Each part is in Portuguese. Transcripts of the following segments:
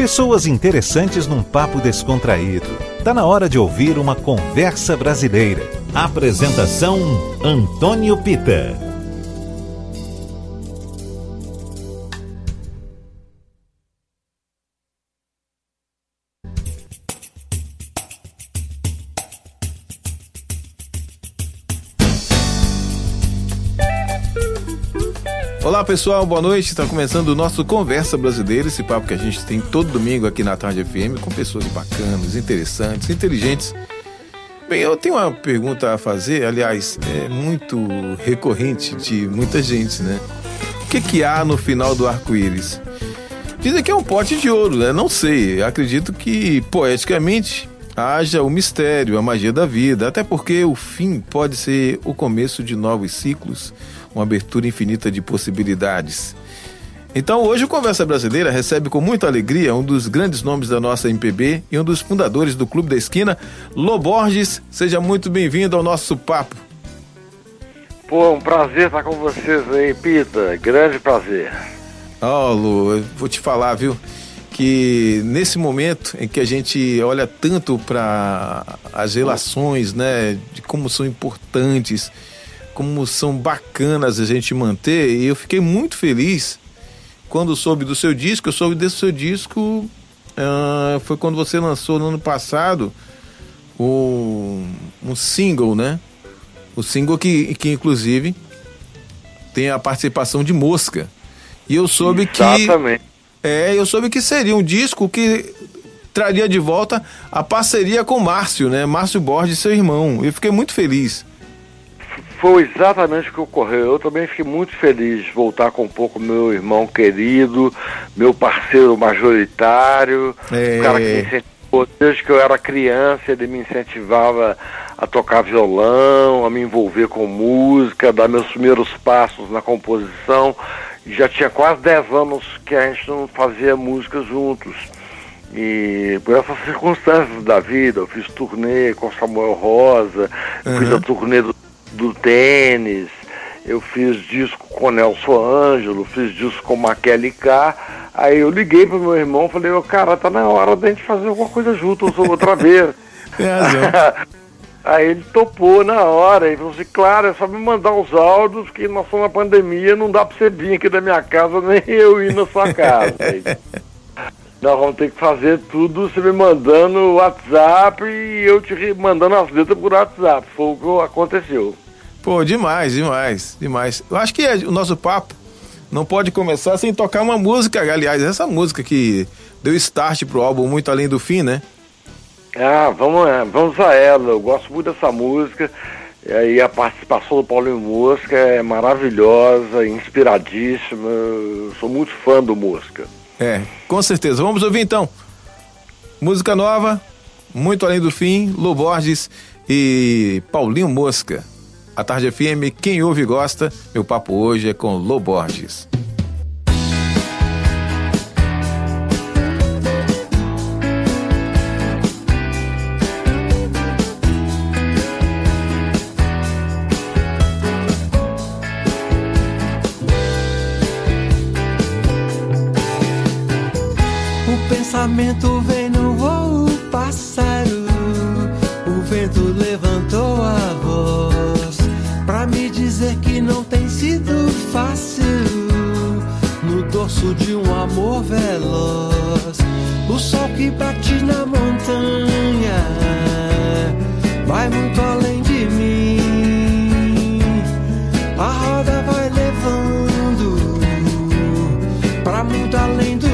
Pessoas interessantes num papo descontraído. Tá na hora de ouvir uma conversa brasileira. Apresentação Antônio Pita. Pessoal, boa noite. Está começando o nosso Conversa Brasileira, esse papo que a gente tem todo domingo aqui na Tarde FM com pessoas bacanas, interessantes, inteligentes. Bem, eu tenho uma pergunta a fazer, aliás, é muito recorrente de muita gente, né? O que, que há no final do arco-íris? Dizem que é um pote de ouro, né? Não sei. Acredito que, poeticamente, haja o mistério, a magia da vida, até porque o fim pode ser o começo de novos ciclos uma abertura infinita de possibilidades. Então, hoje o Conversa Brasileira recebe com muita alegria um dos grandes nomes da nossa MPB e um dos fundadores do Clube da Esquina, Loborges. Seja muito bem-vindo ao nosso papo. Pô, um prazer estar com vocês aí, Pita. Grande prazer. Ó, oh, Lu, eu vou te falar, viu? Que nesse momento em que a gente olha tanto para as relações, né, de como são importantes como são bacanas a gente manter. E eu fiquei muito feliz quando soube do seu disco. Eu soube desse seu disco. Uh, foi quando você lançou no ano passado o, um single, né? O single que, que inclusive tem a participação de Mosca. E eu soube Exatamente. que. É, eu soube que seria um disco que traria de volta a parceria com Márcio, né? Márcio Borges, seu irmão. Eu fiquei muito feliz. Foi exatamente o que ocorreu. Eu também fiquei muito feliz de voltar com um pouco meu irmão querido, meu parceiro majoritário, é... o cara que me incentivou desde que eu era criança, ele me incentivava a tocar violão, a me envolver com música, dar meus primeiros passos na composição. Já tinha quase 10 anos que a gente não fazia música juntos. E por essas circunstâncias da vida, eu fiz turnê com Samuel Rosa, uhum. fiz a turnê do do tênis, eu fiz disco com Nelson Ângelo, fiz disco com Maquele K. Aí eu liguei pro meu irmão e falei, ô cara, tá na hora da gente fazer alguma coisa junto outra vez. Aí ele topou na hora e falou assim, claro, é só me mandar os áudios que nós estamos na pandemia, não dá pra você vir aqui da minha casa, nem eu ir na sua casa. nós vamos ter que fazer tudo você me mandando WhatsApp e eu te mandando as letras por WhatsApp. Foi o que aconteceu. Pô, demais, demais, demais. Eu acho que o nosso papo não pode começar sem tocar uma música, aliás, essa música que deu start pro álbum Muito Além do Fim, né? Ah, vamos, é, vamos a ela. Eu gosto muito dessa música. E aí a participação do Paulinho Mosca é maravilhosa, inspiradíssima. Eu sou muito fã do Mosca. É, com certeza. Vamos ouvir então. Música nova, Muito Além do Fim, Lu Borges e Paulinho Mosca. A Tarde FM, quem ouve e gosta, meu papo hoje é com Lu Borges. Pensamento vem no voo pássaro. O vento levantou a voz pra me dizer que não tem sido fácil no dorso de um amor veloz. O sol que bate na montanha vai muito além de mim. A roda vai levando pra muito além do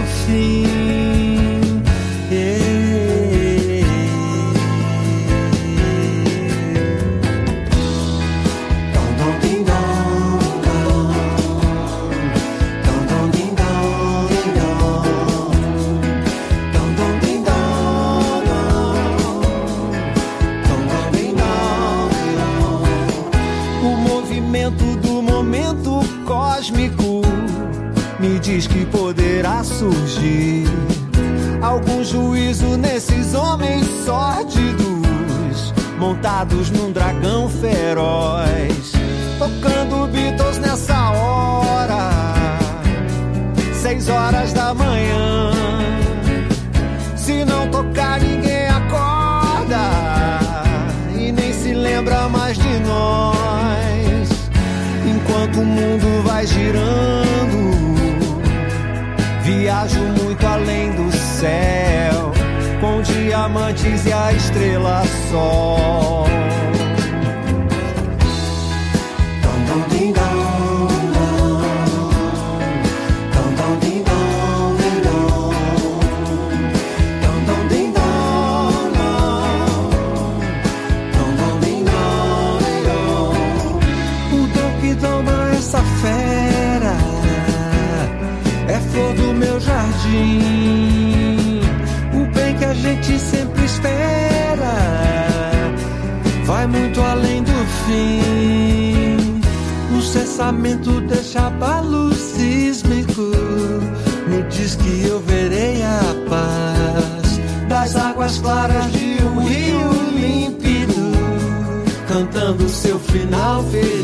saw. Final feliz.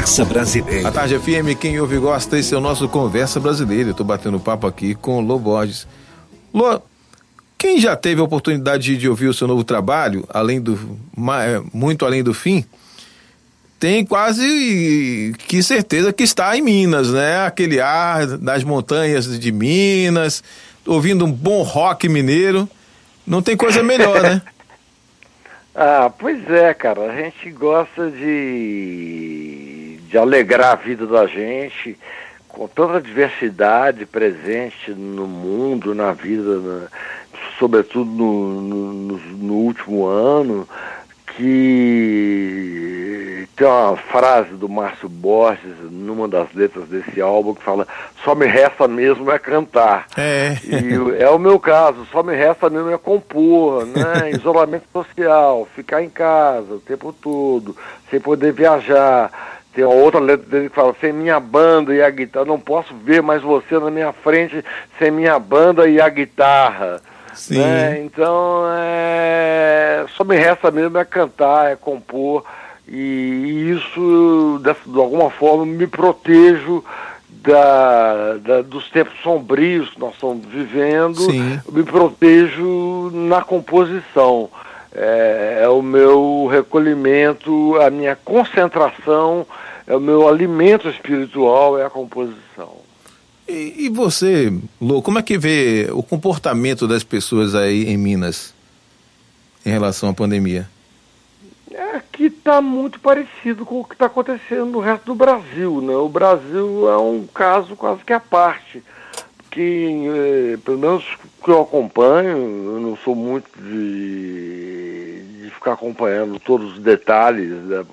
Conversa Brasileira. A Tarde FM, quem ouve e gosta, esse é o nosso Conversa Brasileira. Eu tô batendo papo aqui com o Lô Borges. Lô, quem já teve a oportunidade de ouvir o seu novo trabalho, além do é, muito além do fim, tem quase que certeza que está em Minas, né? Aquele ar das montanhas de Minas, ouvindo um bom rock mineiro. Não tem coisa melhor, né? ah, pois é, cara. A gente gosta de de alegrar a vida da gente com toda a diversidade presente no mundo, na vida, na, sobretudo no, no, no, último ano, que tem uma frase do Márcio Borges numa das letras desse álbum que fala só me resta mesmo é cantar. É. E é o meu caso, só me resta mesmo é compor, né? Isolamento social, ficar em casa o tempo todo, sem poder viajar tem uma outra letra dele que fala, sem minha banda e a guitarra, não posso ver mais você na minha frente sem minha banda e a guitarra. Sim. Né? Então, é, só me resta mesmo é cantar, é compor, e, isso, de alguma forma, me protejo da, da, dos tempos sombrios que nós estamos vivendo, Sim. me protejo na composição. É, é, o meu recolhimento, a minha concentração é o meu alimento espiritual, é a composição. E, você, Lô, como é que vê o comportamento das pessoas aí em Minas em relação à pandemia? É que está muito parecido com o que está acontecendo no resto do Brasil. Né? O Brasil é um caso quase que à parte. Que, eh, pelo menos que eu acompanho, eu não sou muito de, de ficar acompanhando todos os detalhes, né?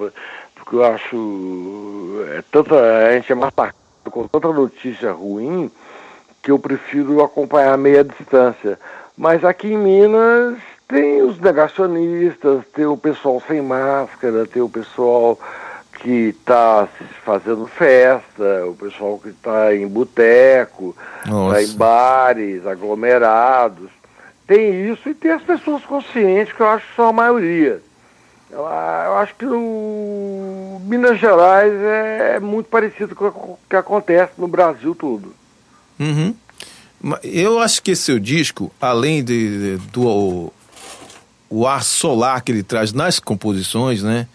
porque eu acho é, tanta, a gente é matado com tanta notícia ruim que eu prefiro acompanhar a meia distância. Mas aqui em Minas tem os negacionistas, tem o pessoal sem máscara, tem o pessoal que está fazendo festa, o pessoal que está em boteco, está em bares, aglomerados. Tem isso e tem as pessoas conscientes, que eu acho que são a maioria. Eu, eu acho que o Minas Gerais é muito parecido com o que acontece no Brasil todo. Uhum. Eu acho que esse seu disco, além de, de, do o ar solar que ele traz nas composições, né?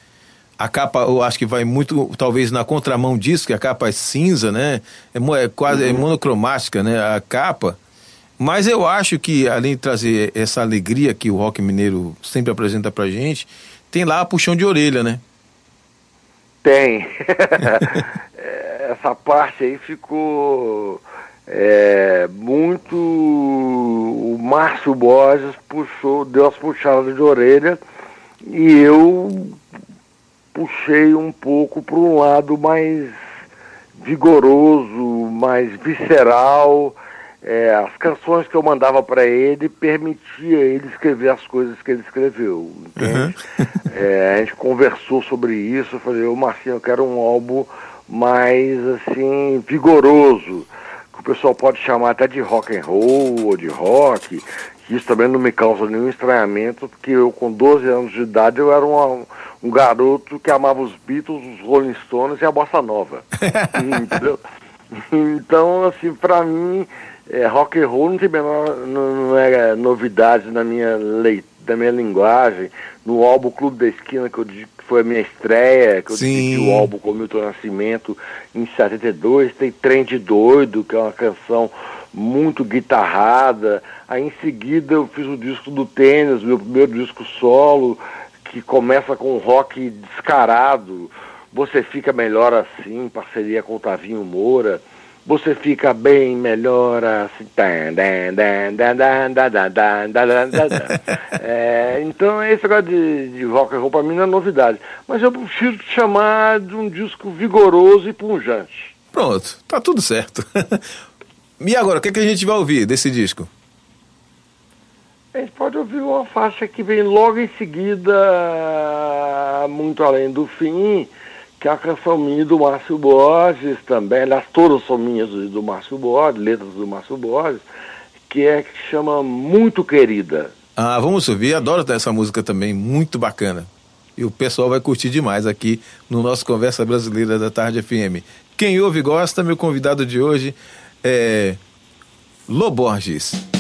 A capa, eu acho que vai muito, talvez, na contramão disso, que a capa é cinza, né? É, é quase é uhum. é monocromática, né? A capa. Mas eu acho que, além de trazer essa alegria que o rock mineiro sempre apresenta pra gente, tem lá a puxão de orelha, né? Tem. Essa parte aí ficou é, muito. O Márcio Borges puxou, deu as puxadas de orelha E eu puxei um pouco para um lado mais vigoroso, mais visceral. É, as canções que eu mandava para ele permitia ele escrever as coisas que ele escreveu. Uhum. é, a gente conversou sobre isso. Eu falei, ô Marcinho, eu quero um álbum mais assim vigoroso, que o pessoal pode chamar até de rock and roll ou de rock. Isso também não me causa nenhum estranhamento, porque eu com 12 anos de idade eu era uma, um garoto que amava os Beatles, os Rolling Stones e a bossa nova. entendeu? Então, assim, para mim, é, rock and roll não tem menor, não, não é novidade na minha leitura, da minha linguagem. No álbum Clube da Esquina, que, eu, que foi a minha estreia, que eu dividi o álbum com o Milton Nascimento em 72, tem Trem de Doido, que é uma canção muito guitarrada. Aí em seguida eu fiz o disco do Tênis, meu primeiro disco solo, que começa com um rock descarado. Você fica melhor assim, parceria com o Tavinho Moura você fica bem melhor assim. é, então esse negócio de, de rock and roll para mim não é novidade. Mas eu prefiro chamar de um disco vigoroso e punjante. Pronto, tá tudo certo. e agora, o que, é que a gente vai ouvir desse disco? A gente pode ouvir uma faixa que vem logo em seguida, muito além do fim, que é a canção minha do Márcio Borges também, aliás, todas são minhas do Márcio Borges, letras do Márcio Borges, que é que chama Muito Querida. Ah, vamos ouvir, adoro essa música também, muito bacana. E o pessoal vai curtir demais aqui no nosso Conversa Brasileira da Tarde FM. Quem ouve e gosta, meu convidado de hoje é Loborges.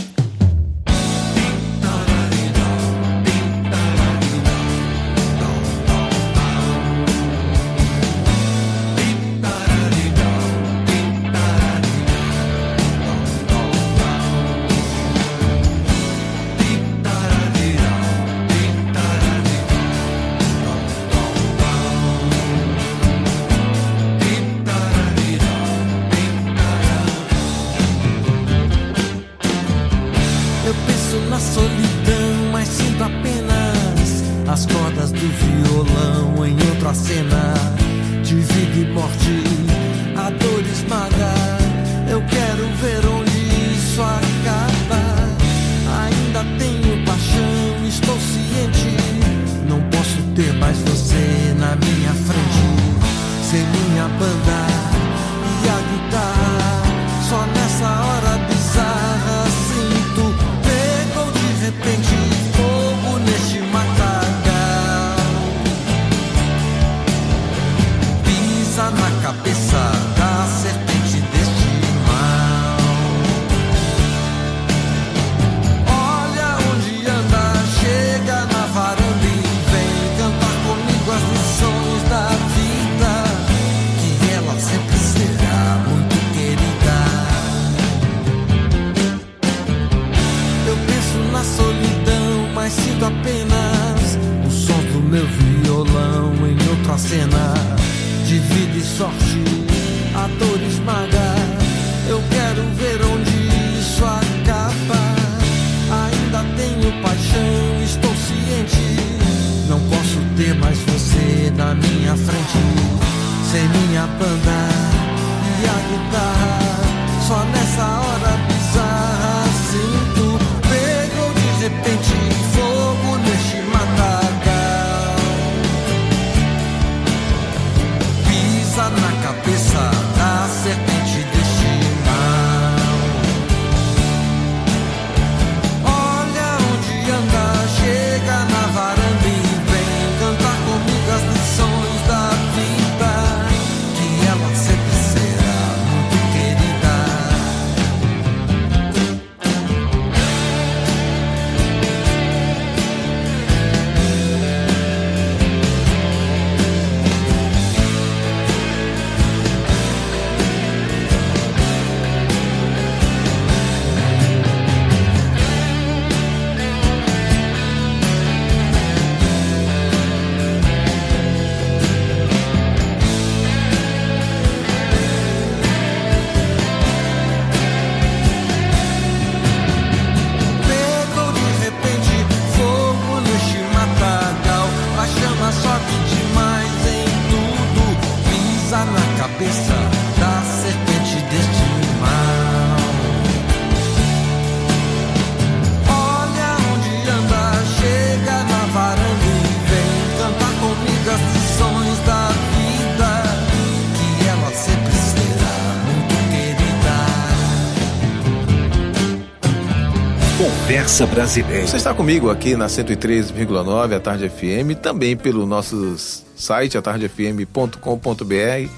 Brasileira. Você está comigo aqui na 103,9 a Tarde FM, também pelo nosso site atardefm.com.br,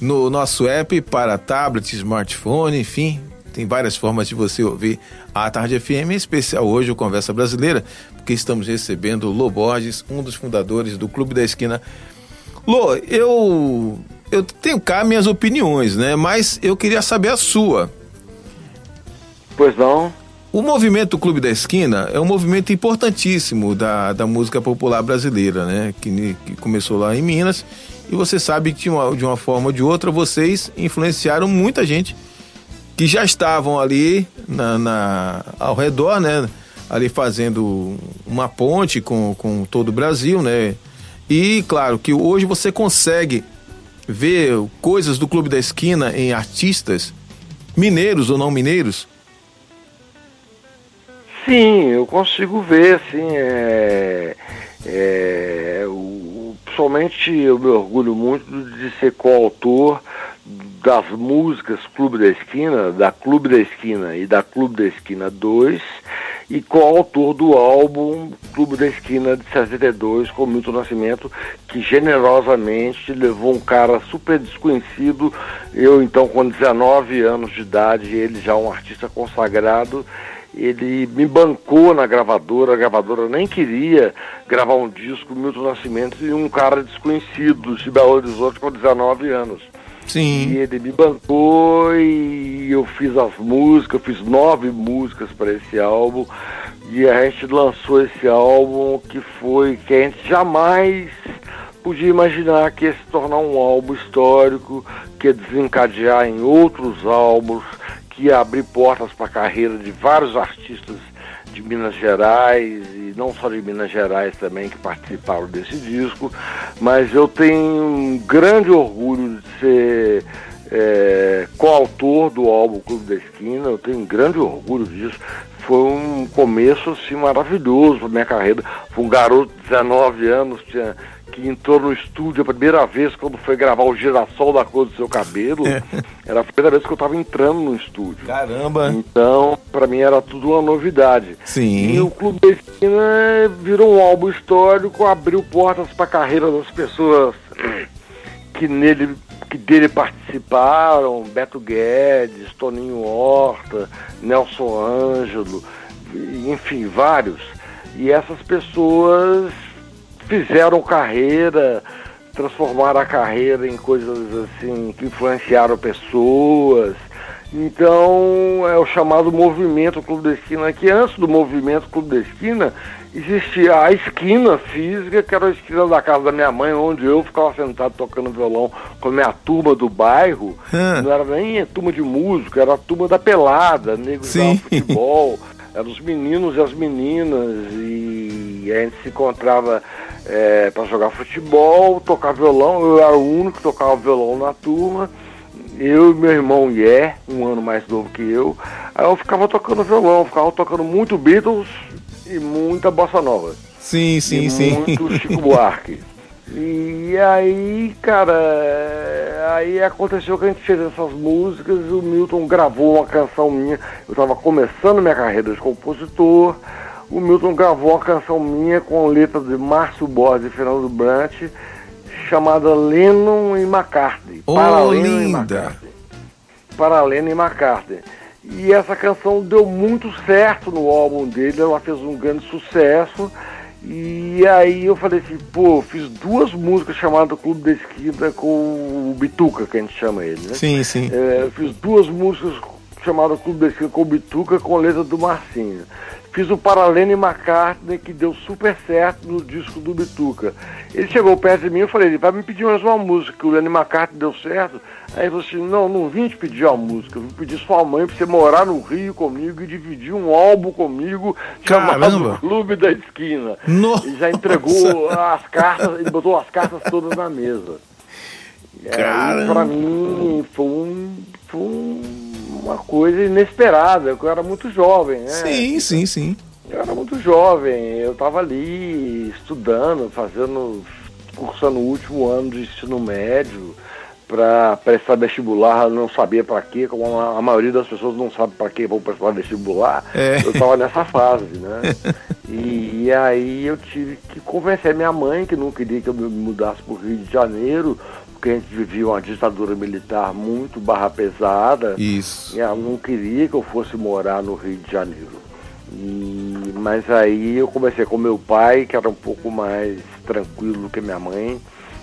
no nosso app para tablet, smartphone, enfim, tem várias formas de você ouvir a Tarde FM, em especial hoje o Conversa Brasileira, porque estamos recebendo o Lô Borges, um dos fundadores do Clube da Esquina. Lô, eu eu tenho cá minhas opiniões, né? Mas eu queria saber a sua. Pois não. O movimento Clube da Esquina é um movimento importantíssimo da, da música popular brasileira, né? Que, que começou lá em Minas. E você sabe que de uma, de uma forma ou de outra vocês influenciaram muita gente que já estavam ali na, na, ao redor, né? Ali fazendo uma ponte com, com todo o Brasil, né? E claro que hoje você consegue ver coisas do Clube da Esquina em artistas mineiros ou não mineiros? Sim, eu consigo ver, sim. É, é, o, pessoalmente eu me orgulho muito de ser coautor das músicas Clube da Esquina, da Clube da Esquina e da Clube da Esquina 2, e coautor do álbum Clube da Esquina de 62, com Milton Nascimento, que generosamente levou um cara super desconhecido, eu então com 19 anos de idade, ele já um artista consagrado, ele me bancou na gravadora, a gravadora nem queria gravar um disco Milton Nascimento e um cara desconhecido de Belo Horizonte com 19 anos. Sim. E ele me bancou e eu fiz as músicas, eu fiz nove músicas para esse álbum. E a gente lançou esse álbum que foi que a gente jamais podia imaginar que ia se tornar um álbum histórico, que ia desencadear em outros álbuns, que ia abrir portas para a carreira de vários artistas de Minas Gerais e não só de Minas Gerais também que participaram desse disco, mas eu tenho um grande orgulho de ser é, coautor do álbum Clube da Esquina, eu tenho um grande orgulho disso. Foi um começo assim, maravilhoso para minha carreira. Foi um garoto de 19 anos, tinha que entrou no estúdio a primeira vez quando foi gravar o girassol da cor do seu cabelo. É. era a primeira vez que eu estava entrando no estúdio. Caramba! Então, para mim era tudo uma novidade. Sim. E o Clube da Esquina virou um álbum histórico, abriu portas para a carreira das pessoas que nele que dele participaram, Beto Guedes, Toninho Horta, Nelson Ângelo, enfim, vários. E essas pessoas fizeram carreira, transformaram a carreira em coisas assim que influenciaram pessoas. Então é o chamado movimento Clube da Esquina, que antes do movimento Clube da Esquina existia a esquina física, que era a esquina da casa da minha mãe, onde eu ficava sentado tocando violão com a minha turma do bairro. Não era nem a turma de música, era a turma da pelada, negros de futebol. Eram os meninos e as meninas, e a gente se encontrava é, para jogar futebol, tocar violão. Eu era o único que tocava violão na turma. Eu e meu irmão Ié, um ano mais novo que eu. Aí eu ficava tocando violão, ficava tocando muito Beatles e muita bossa nova. Sim, sim, e sim. Muito Chico Buarque. E aí, cara, aí aconteceu que a gente fez essas músicas, o Milton gravou uma canção minha. Eu estava começando minha carreira de compositor o Milton gravou uma canção minha com letra de Márcio Borges e Fernando Brant, chamada Lennon e McCartney. Oh, para Lennon e McCartney. Para Lennon e McCartney. E essa canção deu muito certo no álbum dele, ela fez um grande sucesso. E aí eu falei assim, pô, fiz duas músicas chamadas Clube da Esquina com o Bituca, que a gente chama ele, né? Sim, sim. É, fiz duas músicas chamadas Clube da Esquina com o Bituca com letra do Marcinho. Fiz o Paralene McCartney, que deu super certo no disco do Bituca. Ele chegou perto de mim e falei, ele vai me pedir mais uma música, que o Lenny McCartney deu certo. Aí ele falou assim, não, não vim te pedir uma música, eu vim pedir sua mãe pra você morar no Rio comigo e dividir um álbum comigo chamado Caramba. Clube da Esquina. Nossa. Ele já entregou as cartas, ele botou as cartas todas na mesa. Caramba. Aí, pra mim foi um, foi um uma coisa inesperada, eu era muito jovem, né? Sim, sim, sim. Eu era muito jovem, eu estava ali estudando, fazendo, cursando o último ano de ensino médio, para prestar vestibular, não sabia para quê, como a, maioria das pessoas não sabe para que vão prestar vestibular. É. Eu estava nessa fase, né? e, e, aí eu tive que convencer minha mãe, que não queria que eu me mudasse para o Rio de Janeiro, porque a gente vivia uma ditadura militar muito barra pesada. Isso. E ela não queria que eu fosse morar no Rio de Janeiro. E, mas aí eu comecei com meu pai, que era um pouco mais tranquilo do que minha mãe.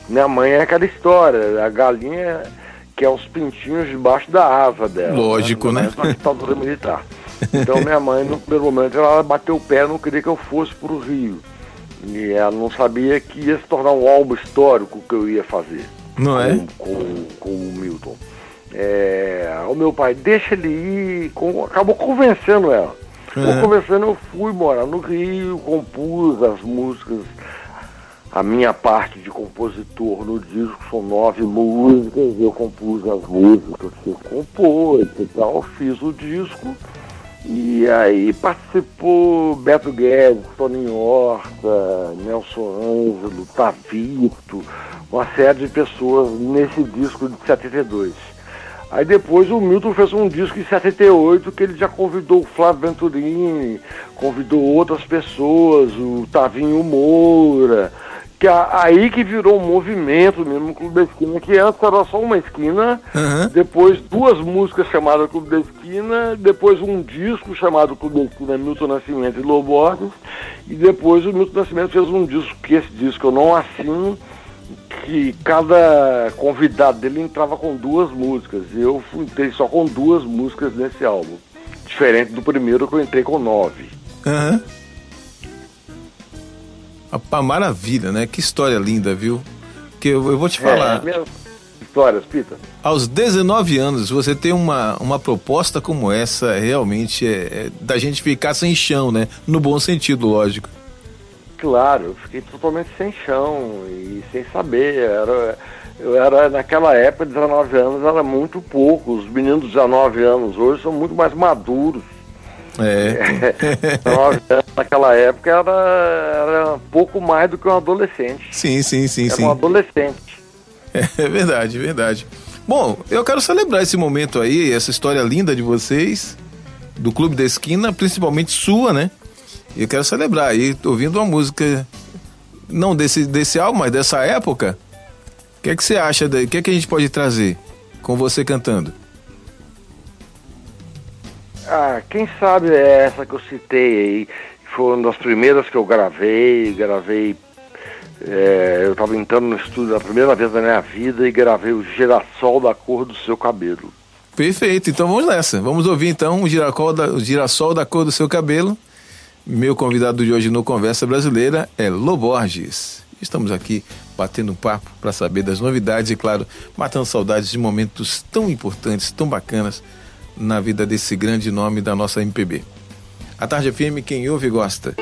Minha mãe é aquela história, a galinha que é os pintinhos debaixo da asa dela. Lógico, né? Na ditadura militar. Então minha mãe, no primeiro momento, ela bateu o pé, não queria que eu fosse para o Rio. E ela não sabia que ia se tornar um álbum histórico que eu ia fazer. Não é? Com, com, com o Milton. É, o meu pai, deixa ele ir, com, acabou convencendo ela. Uhum. Convencendo, eu fui morar no Rio, compus as músicas a minha parte de compositor no disco são nove músicas, eu compus as músicas que eu compôs e tal, fiz o disco. E aí participou Beto Guedes, Toninho Horta, Nelson Ângelo, Tavito, uma série de pessoas nesse disco de 72. Aí depois o Milton fez um disco em 78 que ele já convidou o Flávio Venturini, convidou outras pessoas, o Tavinho Moura, que aí que virou um movimento mesmo, o Clube da Esquina, que antes era só uma esquina, uhum. depois duas músicas chamadas Clube da Esquina, depois um disco chamado Clube da Esquina, Milton Nascimento e Loborges, e depois o Milton Nascimento fez um disco, que esse disco eu não assino, que cada convidado dele entrava com duas músicas, e eu entrei só com duas músicas nesse álbum, diferente do primeiro que eu entrei com nove. Uhum. Uma maravilha, né? Que história linda, viu? Que eu, eu vou te falar. É, minhas histórias, Pita. Aos 19 anos, você tem uma, uma proposta como essa, realmente é, é da gente ficar sem chão, né? No bom sentido, lógico. Claro, eu fiquei totalmente sem chão e sem saber. Era, eu era, naquela época, 19 anos era muito pouco. Os meninos de 19 anos hoje são muito mais maduros. É. Naquela época era, era pouco mais do que um adolescente. Sim, sim, sim, era sim. um adolescente. É verdade, verdade. Bom, eu quero celebrar esse momento aí, essa história linda de vocês, do Clube da Esquina, principalmente sua, né? Eu quero celebrar aí, ouvindo uma música, não desse, desse álbum, mas dessa época. O que é que você acha? O que é que a gente pode trazer com você cantando? Ah, quem sabe é essa que eu citei aí. Foi uma das primeiras que eu gravei, gravei. É, eu estava entrando no estúdio a primeira vez da minha vida e gravei o girassol da cor do seu cabelo. Perfeito, então vamos nessa. Vamos ouvir então o, giracol da, o girassol da cor do seu cabelo. Meu convidado de hoje no Conversa Brasileira é Loborges. Estamos aqui batendo um papo para saber das novidades e, claro, matando saudades de momentos tão importantes, tão bacanas na vida desse grande nome da nossa MPB. A Tarde FM, quem ouve gosta.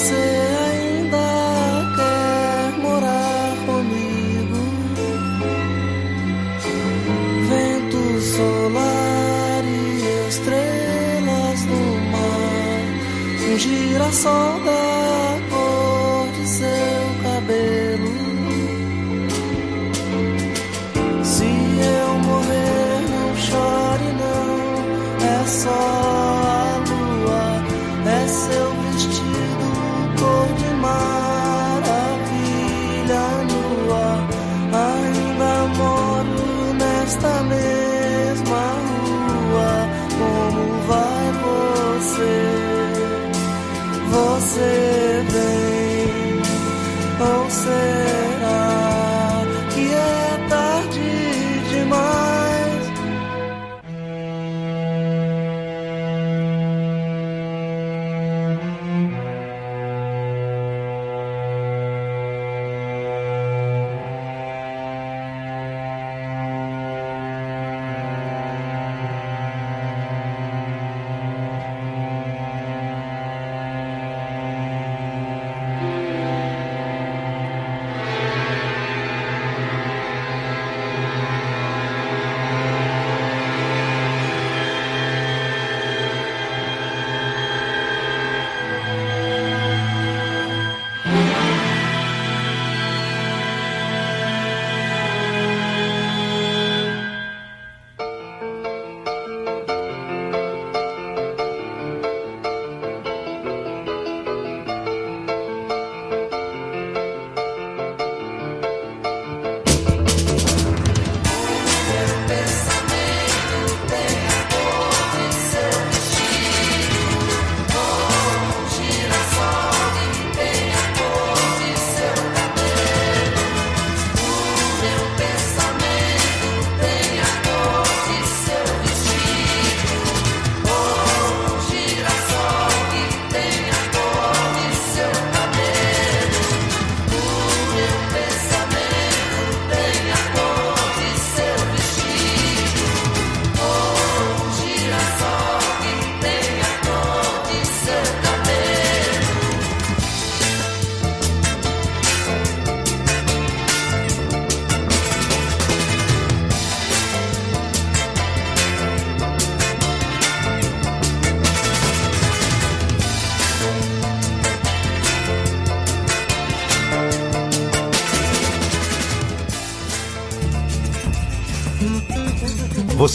Você ainda quer morar comigo? Vento solar e estrelas do mar, um girassol da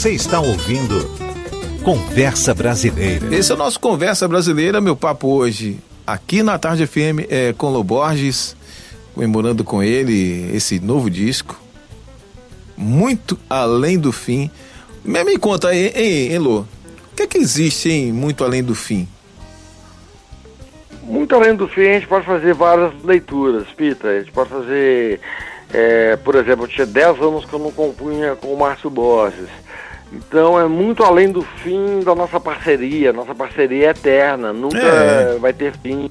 Você está ouvindo Conversa Brasileira. Esse é o nosso Conversa Brasileira, meu papo hoje aqui na Tarde FM é com Lo Borges, comemorando com ele esse novo disco, Muito Além do Fim. Me, me conta aí, hein, hein, Lô, o que é que existe em Muito Além do Fim? Muito além do fim, a gente pode fazer várias leituras, Pita. A gente pode fazer, é, por exemplo, eu tinha 10 anos que eu não compunha com o Márcio Borges. Então é muito além do fim da nossa parceria. Nossa parceria é eterna, nunca é. vai ter fim.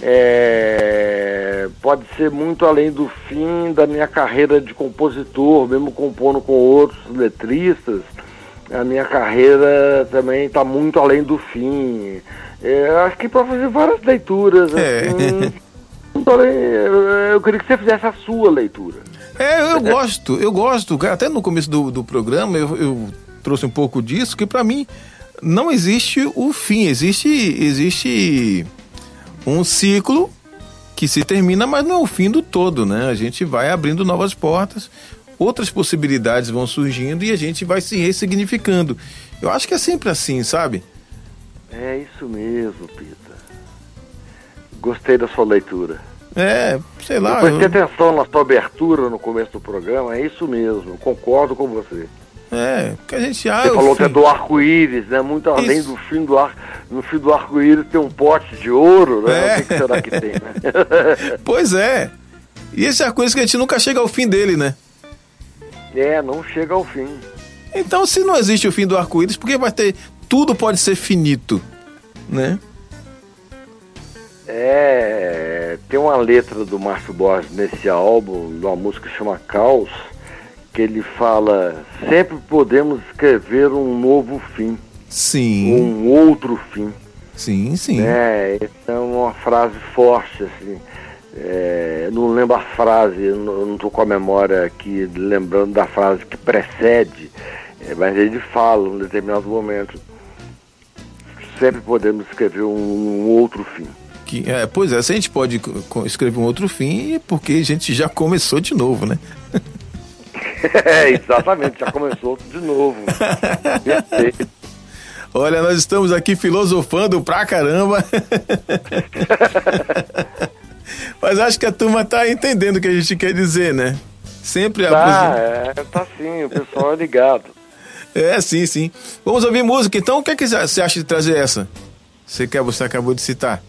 É, pode ser muito além do fim da minha carreira de compositor, mesmo compondo com outros letristas. A minha carreira também está muito além do fim. É, acho que para fazer várias leituras. É. Assim, eu queria que você fizesse a sua leitura. É, eu gosto, eu gosto. Até no começo do, do programa eu, eu trouxe um pouco disso, que para mim não existe o fim, existe, existe um ciclo que se termina, mas não é o fim do todo, né? A gente vai abrindo novas portas, outras possibilidades vão surgindo e a gente vai se ressignificando. Eu acho que é sempre assim, sabe? É isso mesmo, Pita. Gostei da sua leitura. É, sei lá. Preste eu... atenção na sua abertura no começo do programa, é isso mesmo, concordo com você. É, que a gente ah, Você falou fim... que é do arco-íris, né? Muito além isso. do fim do arco. No fim do arco-íris tem um pote de ouro, né? É. O que, que será que tem, né? pois é. E esse arco-íris que a gente nunca chega ao fim dele, né? É, não chega ao fim. Então, se não existe o fim do arco-íris, por que vai ter. Tudo pode ser finito, né? É, tem uma letra do Márcio Borges nesse álbum, uma música que chama Caos, que ele fala: sempre podemos escrever um novo fim. Sim. Um outro fim. Sim, sim. É, é uma frase forte, assim. É, não lembro a frase, não estou com a memória aqui lembrando da frase que precede, é, mas ele fala, em determinado momento, sempre podemos escrever um, um outro fim. Que, é, pois é, se a gente pode escrever um outro fim, é porque a gente já começou de novo, né? é, exatamente, já começou de novo. Olha, nós estamos aqui filosofando pra caramba. Mas acho que a turma tá entendendo o que a gente quer dizer, né? Sempre tá, é, tá sim, o pessoal é ligado. É, sim, sim. Vamos ouvir música, então o que, é que você acha de trazer essa? Você quer, você acabou de citar.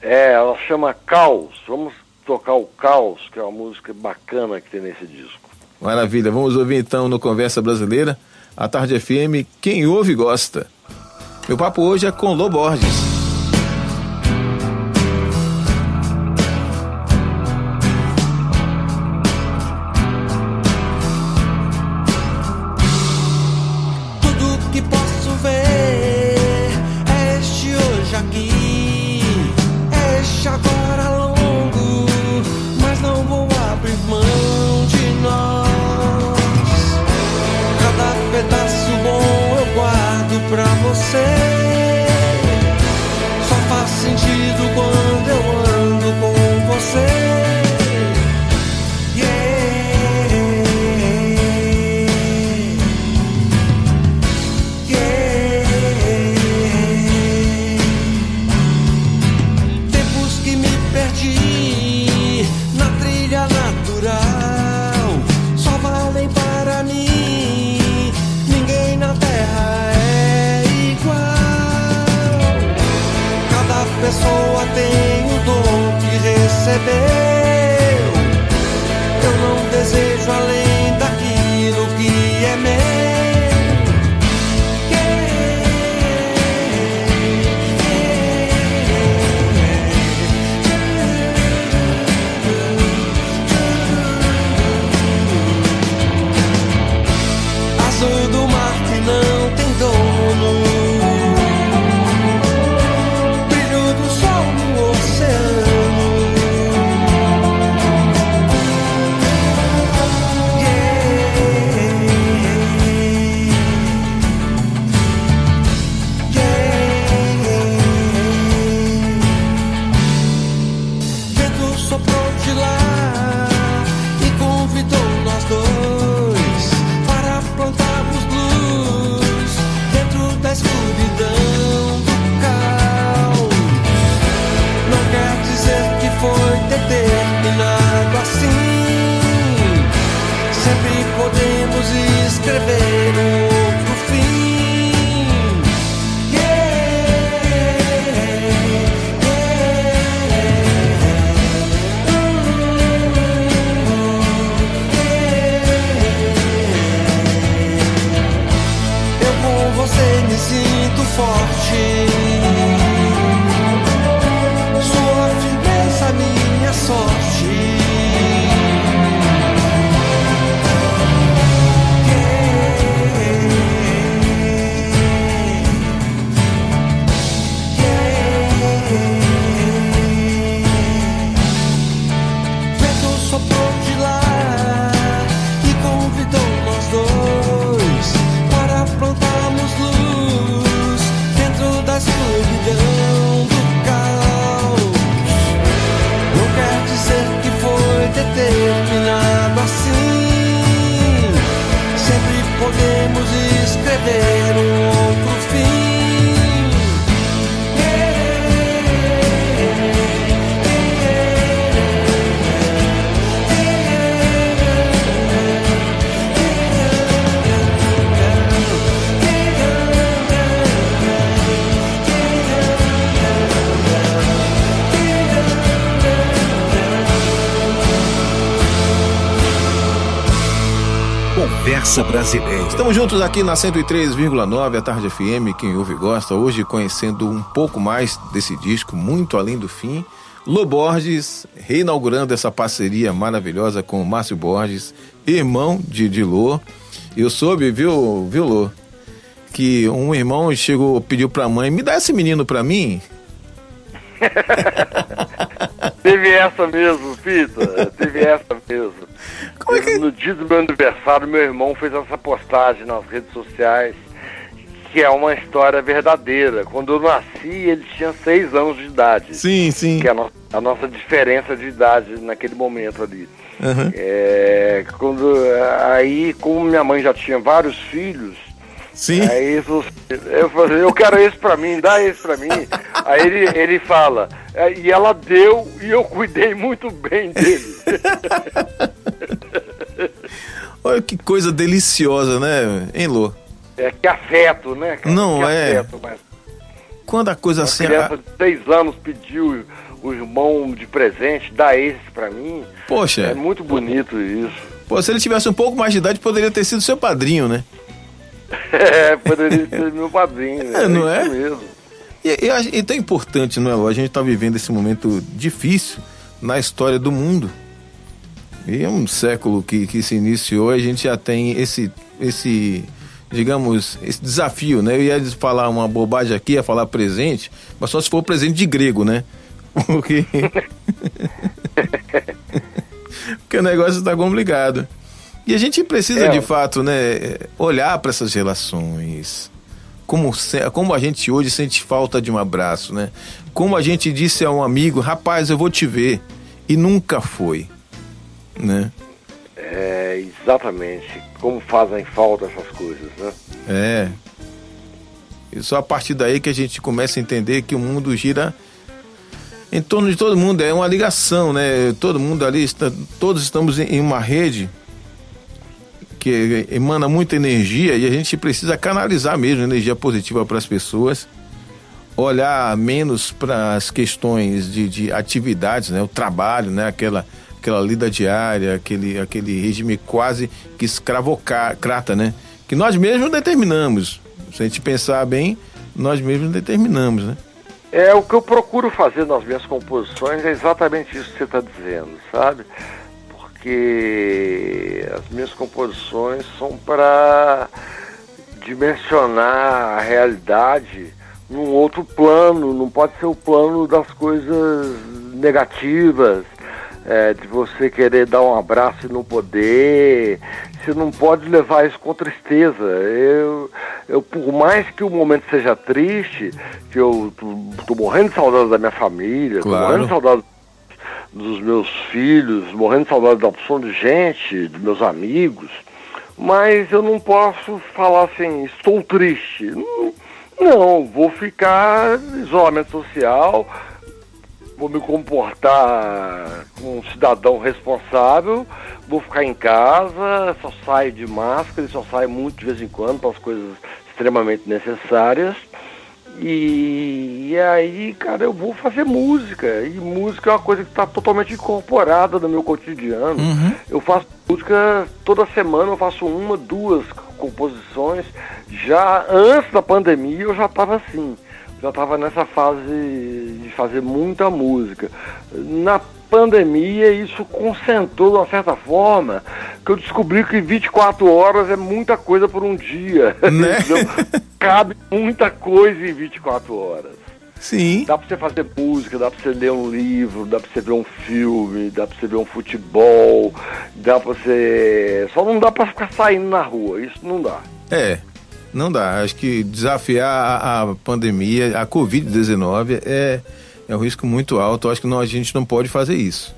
É, ela chama Caos. Vamos tocar o Caos, que é uma música bacana que tem nesse disco. Maravilha. Vamos ouvir então no Conversa Brasileira, a Tarde FM, quem ouve gosta. Meu papo hoje é com Lô Borges. Estamos juntos aqui na 103,9, a Tarde FM, quem ouve gosta, hoje conhecendo um pouco mais desse disco, muito além do fim. Lô Borges, reinaugurando essa parceria maravilhosa com o Márcio Borges, irmão de, de Lô. Eu soube, viu, viu, Lô, que um irmão chegou, pediu pra mãe, me dá esse menino pra mim. Teve essa mesmo, Pita. No dia do meu aniversário, meu irmão fez essa postagem nas redes sociais, que é uma história verdadeira. Quando eu nasci, ele tinha seis anos de idade. Sim, sim. Que é a, no a nossa diferença de idade naquele momento ali. Uhum. É, quando, aí, como minha mãe já tinha vários filhos, Sim. Aí eu falei, eu quero isso pra mim, dá isso pra mim. Aí ele, ele fala, é, e ela deu e eu cuidei muito bem dele. Olha que coisa deliciosa, né, hein, Lô? É que afeto, né? Não, que é. Afeto, mas Quando a coisa uma assim. criança de seis anos pediu o irmão de presente, dá esse pra mim. Poxa, É muito bonito isso. pô, se ele tivesse um pouco mais de idade, poderia ter sido seu padrinho, né? É, poderia ser meu padrinho. né? É, não é? Isso mesmo. E, e, a- e tão importante, não é? A gente tá vivendo esse momento difícil na história do mundo. E é um século que, que se iniciou e a gente já tem esse, esse, digamos, esse desafio, né? Eu ia falar uma bobagem aqui, ia falar presente, mas só se for presente de grego, né? Porque. Porque o negócio está complicado. E a gente precisa, É. de fato, né, olhar para essas relações. Como, como a gente hoje sente falta de um abraço, né? Como a gente disse a um amigo, rapaz, eu vou te ver. E nunca foi. Né? É, exatamente. Como fazem falta essas coisas, né? É. E só a partir daí que a gente começa a entender que o mundo gira em torno de todo mundo. É uma ligação, né? Todo mundo ali, está, todos estamos em uma rede que emana muita energia e a gente precisa canalizar mesmo energia positiva para as pessoas. Olhar menos para as questões de, de atividades, né? O trabalho, né? Aquela, aquela lida diária, aquele, aquele regime quase que escravocrata, né? Que nós mesmos determinamos. Se a gente pensar bem, nós mesmos determinamos, né? É o que eu procuro fazer nas minhas composições, é exatamente isso que você está dizendo, sabe? Porque as minhas composições são para dimensionar a realidade num outro plano, não pode ser o plano das coisas negativas, é, de você querer dar um abraço e não poder. Você não pode levar isso com tristeza. Eu, eu por mais que o momento seja triste, que eu tô, tô morrendo de saudade da minha família, tô Claro. morrendo de saudade dos meus filhos, morrendo de saudade da opção de gente, dos meus amigos, mas eu não posso falar assim, estou triste. Não, não, vou ficar em isolamento social, vou me comportar como um cidadão responsável, vou ficar em casa, só saio de máscara e só saio muito de vez em quando para as coisas extremamente necessárias. E, e aí, cara, eu vou fazer música. E música é uma coisa que está totalmente incorporada no meu cotidiano. Eu faço música toda semana, eu faço uma, duas composições. Já antes da pandemia eu já estava assim. Já estava nessa fase de fazer muita música. Na pandemia isso concentrou de uma certa forma que eu descobri que 24 horas é muita coisa por um dia. Né? entendeu? Cabe muita coisa em 24 horas. Sim. Dá pra você fazer música, dá pra você ler um livro, dá pra você ver um filme, dá pra você ver um futebol, dá pra você. Só não dá pra ficar saindo na rua, isso não dá. É, não dá. Acho que desafiar a, a pandemia, a Covid-19 é, é um risco muito alto. Acho que não, a gente não pode fazer isso.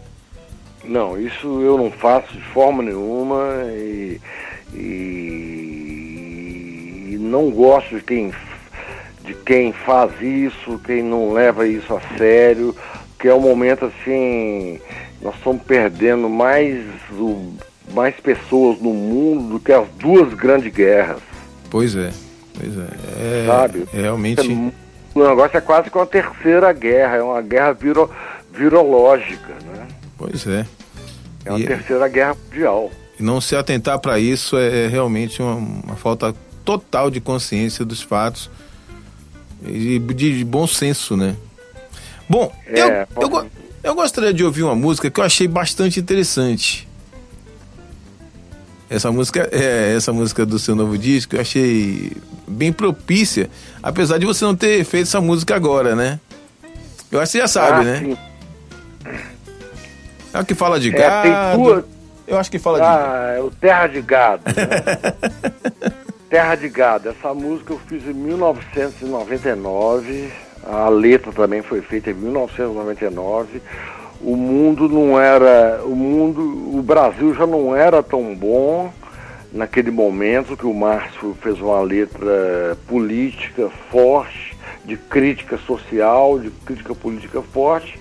Não, isso eu não faço de forma nenhuma e, e não gosto de quem, de quem faz isso, quem não leva isso a sério, que é um momento assim, nós estamos perdendo mais, mais pessoas no mundo do que as duas grandes guerras, Pois é, pois é. é sabe? é realmente. O negócio é quase que uma terceira guerra, é uma guerra viro, virológica, né? Pois é. É uma E- terceira guerra mundial. E não se atentar para isso é, é realmente uma, uma falta total de consciência dos fatos e de, de bom senso, né? Bom, É, eu, eu, pode- eu gostaria de ouvir uma música que eu achei bastante interessante. Essa música é essa música do seu novo disco, eu achei bem propícia, apesar de você não ter feito essa música agora, né? Eu acho que você já sabe, Ah, né? sim. É o que fala de É, gado. duas- Eu acho que fala de Ah, é o Terra de Gado. né? Terra de Gado. Essa música eu fiz em 1999. A letra também foi feita em 1999. O mundo não era, o mundo, o Brasil já não era tão bom. naquele momento que o Márcio fez uma letra política forte, de crítica social, de crítica política forte.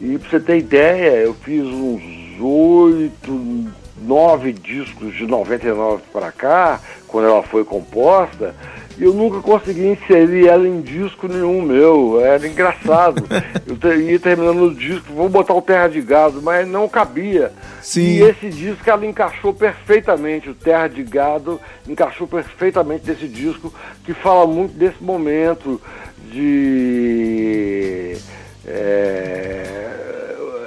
E para você ter ideia, eu fiz uns oito, nove discos de 99 para cá, quando ela foi composta, e eu nunca consegui inserir ela em disco nenhum meu. Era engraçado. eu ia terminando o disco, vou botar o Terra de Gado, mas não cabia. Sim. E esse disco ela encaixou perfeitamente, o Terra de Gado encaixou perfeitamente desse disco, que fala muito desse momento de. É,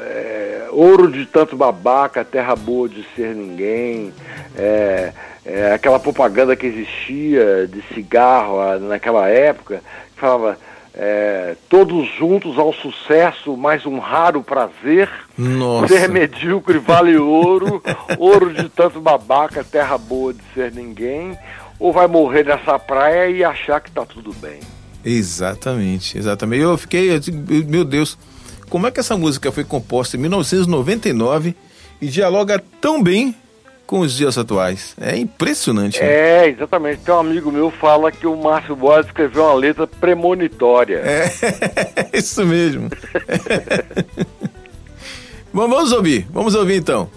é, ouro de tanto babaca, terra boa de ser ninguém. É, é, aquela propaganda que existia de cigarro ah, naquela época, que falava é, todos juntos ao sucesso, mais um raro prazer. Nossa. Ser medíocre vale ouro, ouro de tanto babaca, terra boa de ser ninguém, ou vai morrer nessa praia e achar que tá tudo bem. Exatamente, exatamente. Eu fiquei, meu Deus, como é que essa música foi composta em 1999 e dialoga tão bem com os dias atuais. É impressionante. Né? É, exatamente. Tem um amigo meu fala que o Márcio Borges escreveu uma letra premonitória. É, isso mesmo. Bom, vamos ouvir, vamos ouvir então.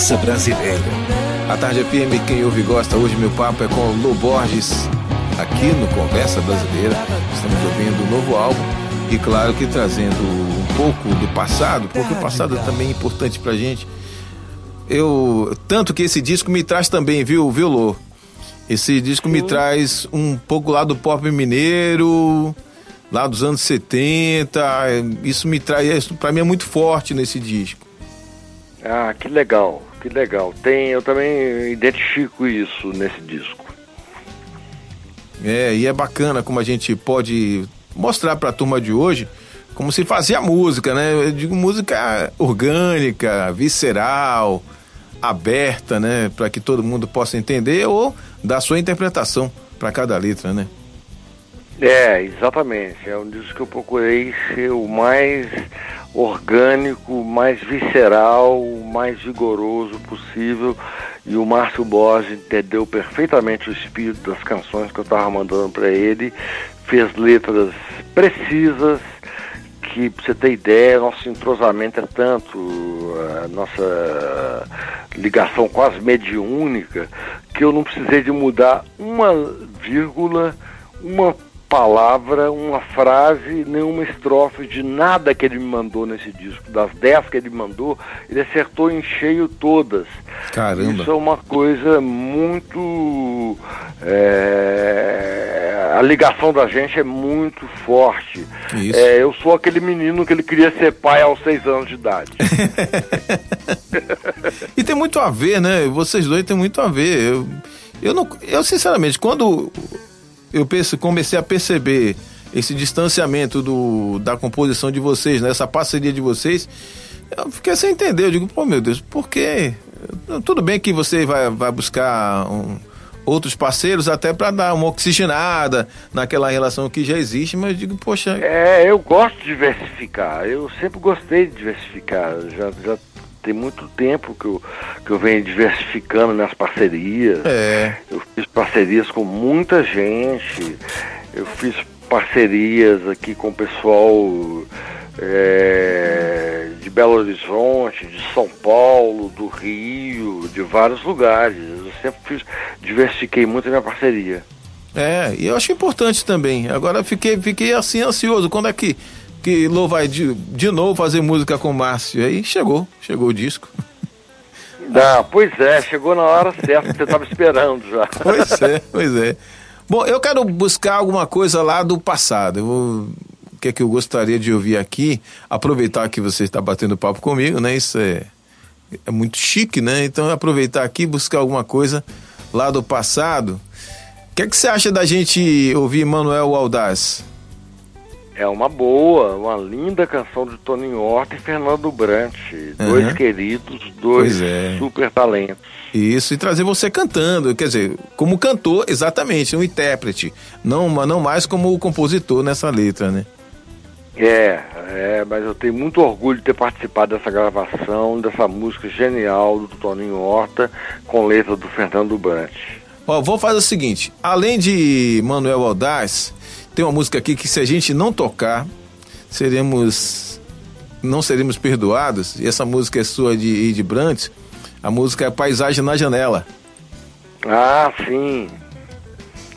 Conversa Brasileira. A Tarde FM, quem ouve e gosta, hoje meu papo é com o Lô Borges, aqui no Conversa Brasileira. Estamos ouvindo um novo álbum e, claro, que trazendo um pouco do passado, porque o passado é também importante pra gente. Eu, tanto que esse disco me traz também, viu, viu, Lô? Esse disco me traz um pouco lá do pop mineiro, lá dos anos 70. Isso me traz, isso para mim é muito forte nesse disco. Ah, que legal, que legal. Tem, eu também identifico isso nesse disco. É, e é bacana como a gente pode mostrar para a turma de hoje como se fazia música, né? Eu digo música orgânica, visceral, aberta, né, para que todo mundo possa entender ou dar sua interpretação para cada letra, né? É, exatamente. É um disco que eu procurei ser o mais orgânico, mais visceral, mais vigoroso possível. E o Márcio Borges entendeu perfeitamente o espírito das canções que eu estava mandando para ele, fez letras precisas, que pra você ter ideia, nosso entrosamento é tanto, a nossa ligação quase mediúnica, que eu não precisei de mudar uma vírgula, uma palavra, uma frase, nenhuma estrofe de nada que ele me mandou nesse disco. Das dez que ele mandou, ele acertou em cheio todas. Caramba! Isso é uma coisa muito. É, a ligação da gente é muito forte. É, eu sou aquele menino que ele queria ser pai aos seis anos de idade. e tem muito a ver, né? Vocês dois têm muito a ver. Eu, eu, não, eu sinceramente, quando eu penso, comecei a perceber esse distanciamento do, da composição de vocês, né? essa parceria de vocês, eu fiquei sem entender. Eu digo, pô, meu Deus, por quê? Tudo bem que você vai, vai buscar um, outros parceiros até para dar uma oxigenada naquela relação que já existe, mas eu digo, poxa. É, eu gosto de diversificar. Eu sempre gostei de diversificar. Já, já tem muito tempo que eu, que eu venho diversificando minhas parcerias. É. Eu fiz parcerias com muita gente. Eu fiz parcerias aqui com o pessoal é, de Belo Horizonte, de São Paulo, do Rio, de vários lugares. Eu sempre fiz, diversifiquei muito a minha parceria. É, e eu acho importante também. Agora fiquei, fiquei assim ansioso. Quando é que que Lô vai de, de novo fazer música com o Márcio. Aí chegou, chegou o disco. Ah, pois é, chegou na hora certa, você estava esperando já. Pois é, pois é. Bom, eu quero buscar alguma coisa lá do passado. Vou, o que é que eu gostaria de ouvir aqui? Aproveitar que você está batendo papo comigo, né? Isso é, é muito chique, né? Então aproveitar aqui buscar alguma coisa lá do passado. O que é que você acha da gente ouvir Manuel Aldaz? É uma boa, uma linda canção de Toninho Horta e Fernando Brant. Uhum. Dois queridos, dois é. super talentos. Isso, e trazer você cantando, quer dizer, como cantor, exatamente, um intérprete, não, não mais como compositor nessa letra, né? É, é, mas eu tenho muito orgulho de ter participado dessa gravação, dessa música genial do Toninho Horta, com letra do Fernando Brant. Ó, vou fazer o seguinte, além de Manuel Aldaz, tem uma música aqui que se a gente não tocar, seremos não seremos perdoados. E essa música é sua de de Brant. A música é Paisagem na Janela. Ah, sim.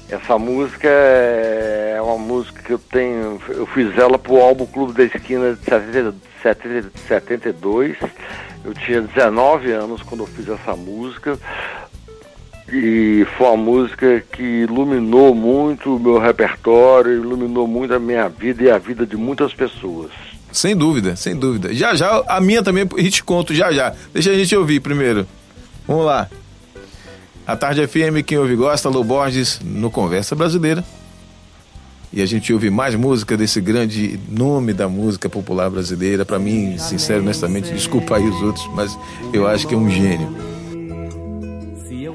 Essa música é uma música que eu tenho. Eu fiz ela pro álbum Clube da Esquina de 70, 70, 72. Eu tinha 19 anos quando eu fiz essa música. E foi uma música que iluminou muito o meu repertório, iluminou muito a minha vida e a vida de muitas pessoas. Sem dúvida, sem dúvida. Já já, a minha também a gente conta já já. Deixa a gente ouvir primeiro. Vamos lá. A Tarde FM, quem ouve gosta, Lô Borges, no Conversa Brasileira. E a gente ouve mais música desse grande nome da música popular brasileira. Para mim, sincero, honestamente, desculpa aí os outros, mas eu acho que é um gênio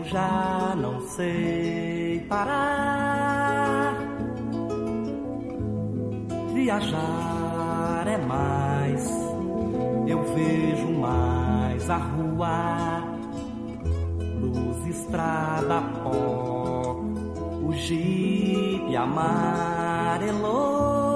já não sei parar. Viajar é mais, eu vejo mais a rua, luz, estrada, pó, o jipe amarelou.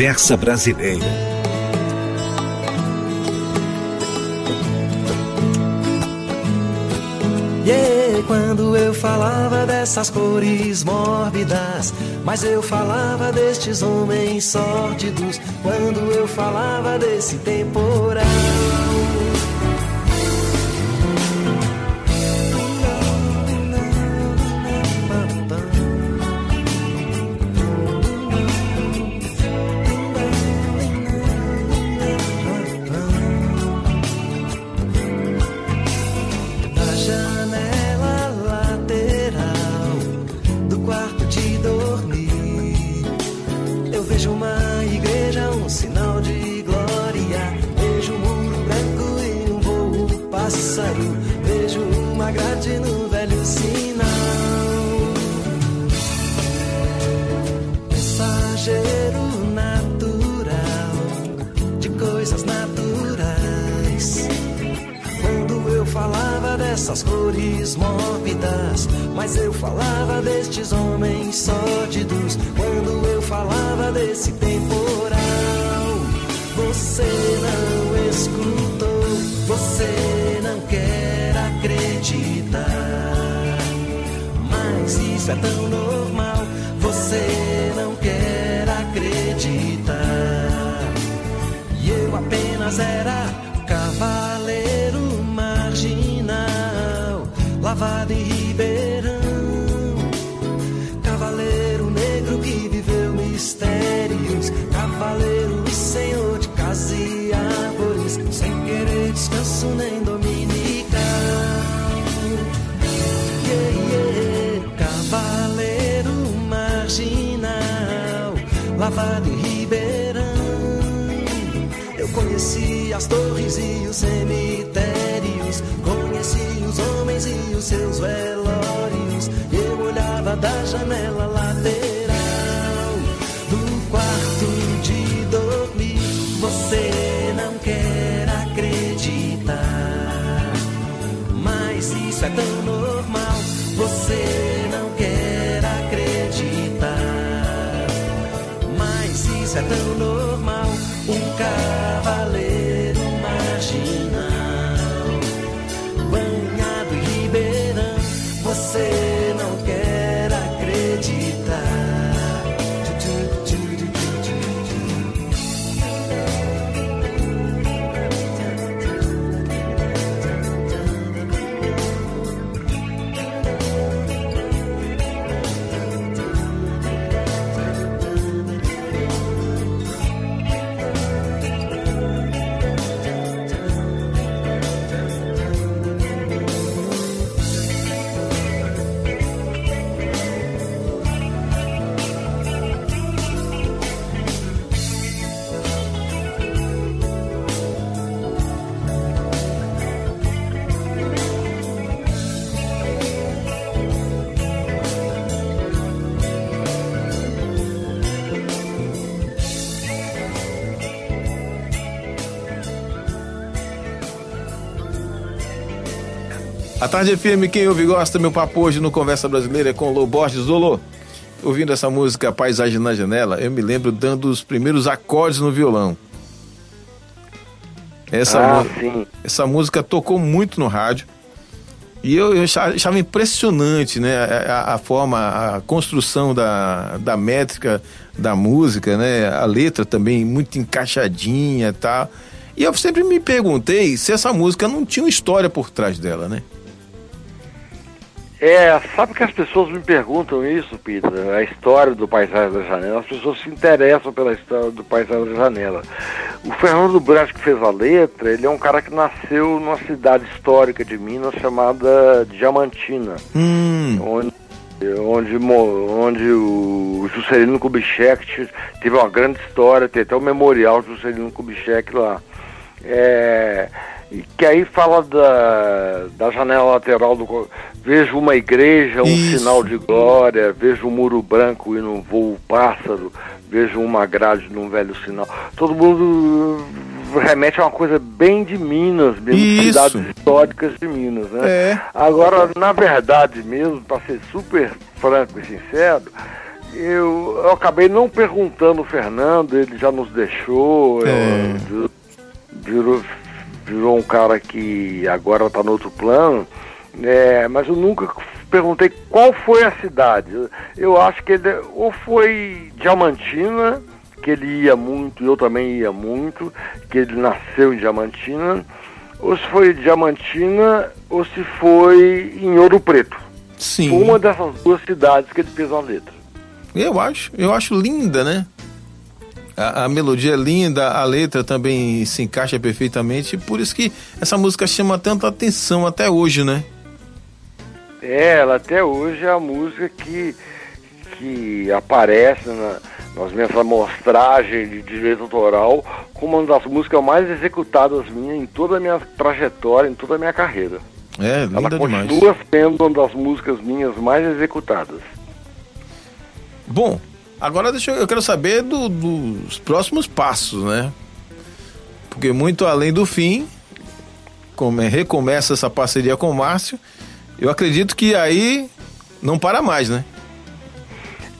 Conversa Brasileira. Yeah, quando eu falava dessas cores mórbidas, mas eu falava destes homens sórdidos, quando eu falava desse temporal. Essas cores mórbidas. Mas eu falava destes homens sórdidos quando eu falava desse temporal. Você não escutou, você não quer acreditar. Mas isso é tão normal, você não quer acreditar. E eu apenas era lavado em Ribeirão. Cavaleiro negro que viveu mistérios, cavaleiro e senhor de casa e árvores, sem querer descanso nem dominical. Yeah, yeah. Cavaleiro marginal, lavado em Ribeirão. Eu conheci as torres e os cemitérios os homens e os seus velórios. Eu olhava da janela lateral do quarto de dormir. Você não quer acreditar, mas isso é tão normal. Você não quer acreditar, mas isso é tão normal. A Tarde FM, quem ouve gosta, meu papo hoje no Conversa Brasileira é com o Lô Borges. Lô, ouvindo essa música Paisagem na Janela, eu me lembro dando os primeiros acordes no violão. Essa, ah, essa música tocou muito no rádio. E eu, eu achava impressionante, né? A, a, forma, a construção da, da métrica da música, né? A letra também muito encaixadinha e tal. E eu sempre me perguntei se essa música não tinha uma história por trás dela, né? É, sabe que as pessoas me perguntam isso, Peter, a história do Paisagem da Janela, as pessoas se interessam pela história do Paisagem da Janela. O Fernando Branco que fez a letra, ele é um cara que nasceu numa cidade histórica de Minas chamada Diamantina, hum. onde, onde, onde o Juscelino Kubitschek teve uma grande história, tem até o memorial Juscelino Kubitschek lá. É, que aí fala da, da janela lateral do. Vejo uma igreja, um Isso. sinal de glória, vejo um muro branco e no voo pássaro, vejo uma grade num velho sinal. Todo mundo remete a uma coisa bem de Minas, mesmo, cidades históricas de Minas, né? É. Agora, na verdade mesmo, para ser super franco e sincero, eu, eu acabei não perguntando o Fernando, ele já nos deixou, é. virou, virou um cara que agora está no outro plano, é, mas eu nunca perguntei qual foi a cidade. Eu acho que ele ou foi Diamantina, que ele ia muito, eu também ia muito, que ele nasceu em Diamantina, ou se foi Diamantina ou se foi em Ouro Preto. Sim. Uma dessas duas cidades que ele fez a letra. Eu acho, eu acho linda, né? A, a, melodia é linda, a letra também se encaixa perfeitamente, por isso que essa música chama tanta atenção até hoje, né? É, ela até hoje é a música que, que aparece na, nas minhas amostragens de direito autoral como uma das músicas mais executadas minhas em toda a minha trajetória, em toda a minha carreira. É, linda ela continua demais. sendo uma das músicas minhas mais executadas. Bom, agora deixa eu, eu quero saber do, dos próximos passos, né? Porque muito além do fim, como é, recomeça essa parceria com o Márcio, eu acredito que aí não para mais, né?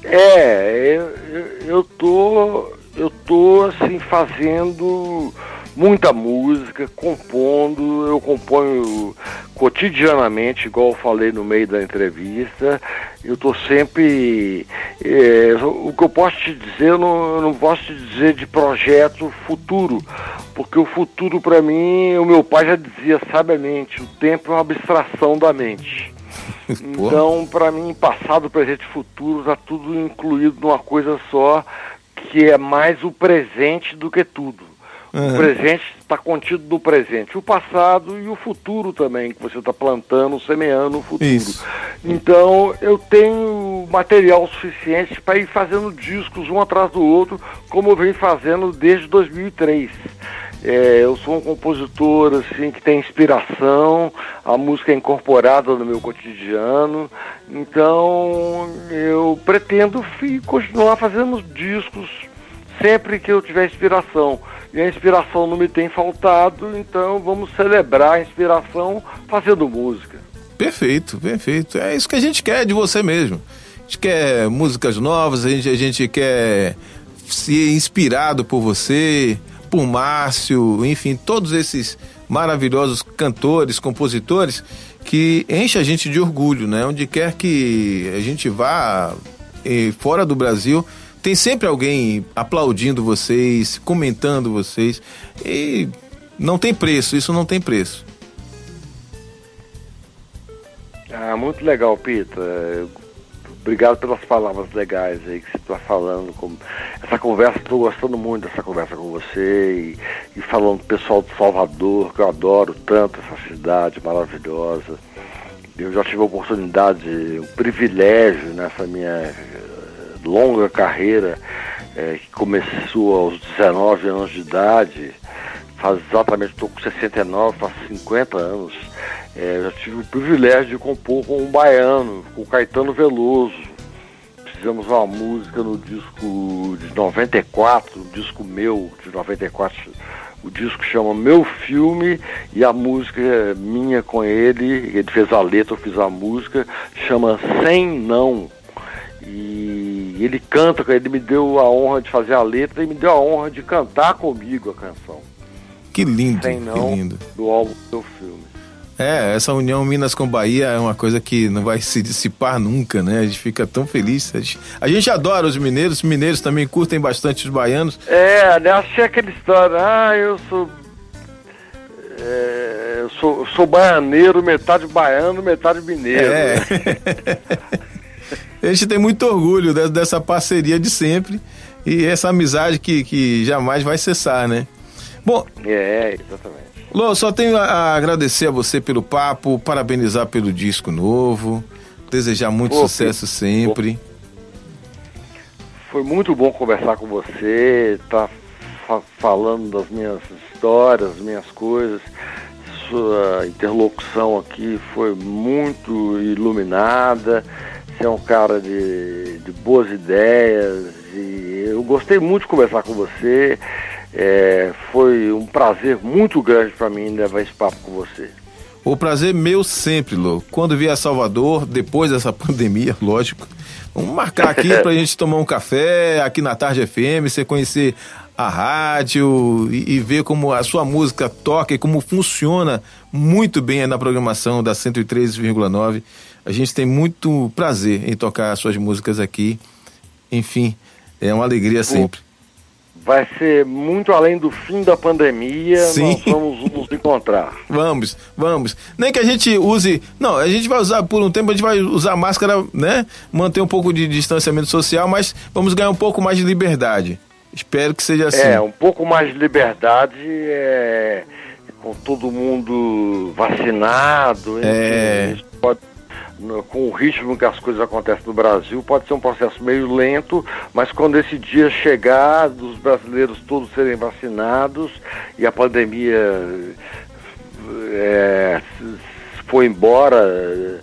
É, eu, eu tô eu tô assim fazendo muita música, compondo, eu componho cotidianamente, igual eu falei no meio da entrevista. Eu estou sempre. É, o que eu posso te dizer, eu não, eu não posso te dizer de projeto futuro, porque o futuro para mim, o meu pai já dizia sabiamente: o tempo é uma abstração da mente. Então, para mim, passado, presente e futuro está tudo incluído numa coisa só, que é mais o presente do que tudo. Uhum. O presente está contido no presente, o passado e o futuro também, que você está plantando, semeando o futuro. Isso. Então eu tenho material suficiente para ir fazendo discos um atrás do outro, como eu venho fazendo desde 2003. É, eu sou um compositor assim que tem inspiração, a música é incorporada no meu cotidiano, então eu pretendo continuar fazendo discos sempre que eu tiver inspiração. E a inspiração não me tem faltado, então vamos celebrar a inspiração fazendo música. Perfeito, perfeito. É isso que a gente quer de você mesmo. A gente quer músicas novas, a gente, a gente quer ser inspirado por você, por Márcio, enfim, todos esses maravilhosos cantores, compositores que enchem a gente de orgulho, né? Onde quer que a gente vá eh, fora do Brasil, tem sempre alguém aplaudindo vocês, comentando vocês e não tem preço, isso não tem preço. Ah, muito legal, Pita. Obrigado pelas palavras legais aí que você está falando. Essa conversa, estou gostando muito dessa conversa com você e, e falando do pessoal de Salvador, que eu adoro tanto essa cidade maravilhosa. Eu já tive a oportunidade, um privilégio nessa minha longa carreira é, que começou aos 19 anos de idade, faz exatamente, estou com 69, faz 50 anos. É, já tive o privilégio de compor com um baiano, com o Caetano Veloso. Fizemos uma música no disco de 94, o disco meu de 94. O disco chama Meu Filme e a música é minha com ele. Ele fez a letra, eu fiz a música, chama Sem Não. E ele canta, ele me deu a honra de fazer a letra e me deu a honra de cantar comigo a canção. Que lindo, Sem não, que lindo. Do álbum do filme. É, essa união Minas com Bahia é uma coisa que não vai se dissipar nunca, né? A gente fica tão feliz. A gente, a gente adora os mineiros, os mineiros também curtem bastante os baianos. É, aliás, tinha aquela história, ah, eu sou. É, eu sou, sou baianeiro, metade baiano, metade mineiro. É. A gente tem muito orgulho dessa parceria de sempre e essa amizade que, que jamais vai cessar, né? Bom. É, exatamente. Lô, só tenho a agradecer a você pelo papo, parabenizar pelo disco novo, desejar muito Pô, sucesso sempre. Foi muito bom conversar com você, tá fa falando das minhas histórias, das minhas coisas. Sua interlocução aqui foi muito iluminada. Você é um cara de, de boas ideias e eu gostei muito de conversar com você. É, foi um prazer muito grande para mim levar esse papo com você. O prazer meu sempre, Lô. Quando vier a Salvador, depois dessa pandemia, lógico, Vamos marcar aqui pra gente tomar um café aqui na Tarde FM, você conhecer a rádio e, e, ver como a sua música toca e como funciona muito bem na programação da 103,9. A gente tem muito prazer em tocar as suas músicas aqui. Enfim, é uma alegria sempre. Vai ser muito além do fim da pandemia, Sim. nós vamos nos encontrar. Vamos, vamos. Nem que a gente use. Não, a gente vai usar por um tempo, a gente vai usar máscara, né? Manter um pouco de distanciamento social, mas vamos ganhar um pouco mais de liberdade. Espero que seja assim. É, um pouco mais de liberdade é, com todo mundo vacinado. É. Pode, com o ritmo que as coisas acontecem no Brasil, pode ser um processo meio lento, mas quando esse dia chegar, dos brasileiros todos serem vacinados e a pandemia é, foi embora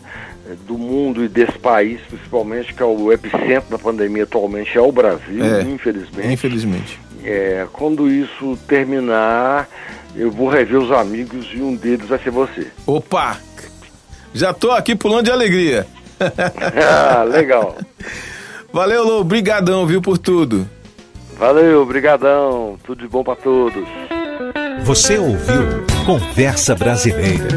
do mundo e desse país, principalmente, que é o epicentro da pandemia atualmente, é o Brasil, é, infelizmente. Infelizmente. É, quando isso terminar, eu vou rever os amigos e um deles vai ser você. Opa! Já tô aqui pulando de alegria. ah, legal. Valeu, Lô, brigadão, viu, por tudo. Valeu, brigadão. Tudo de bom para todos. Você ouviu Conversa Brasileira.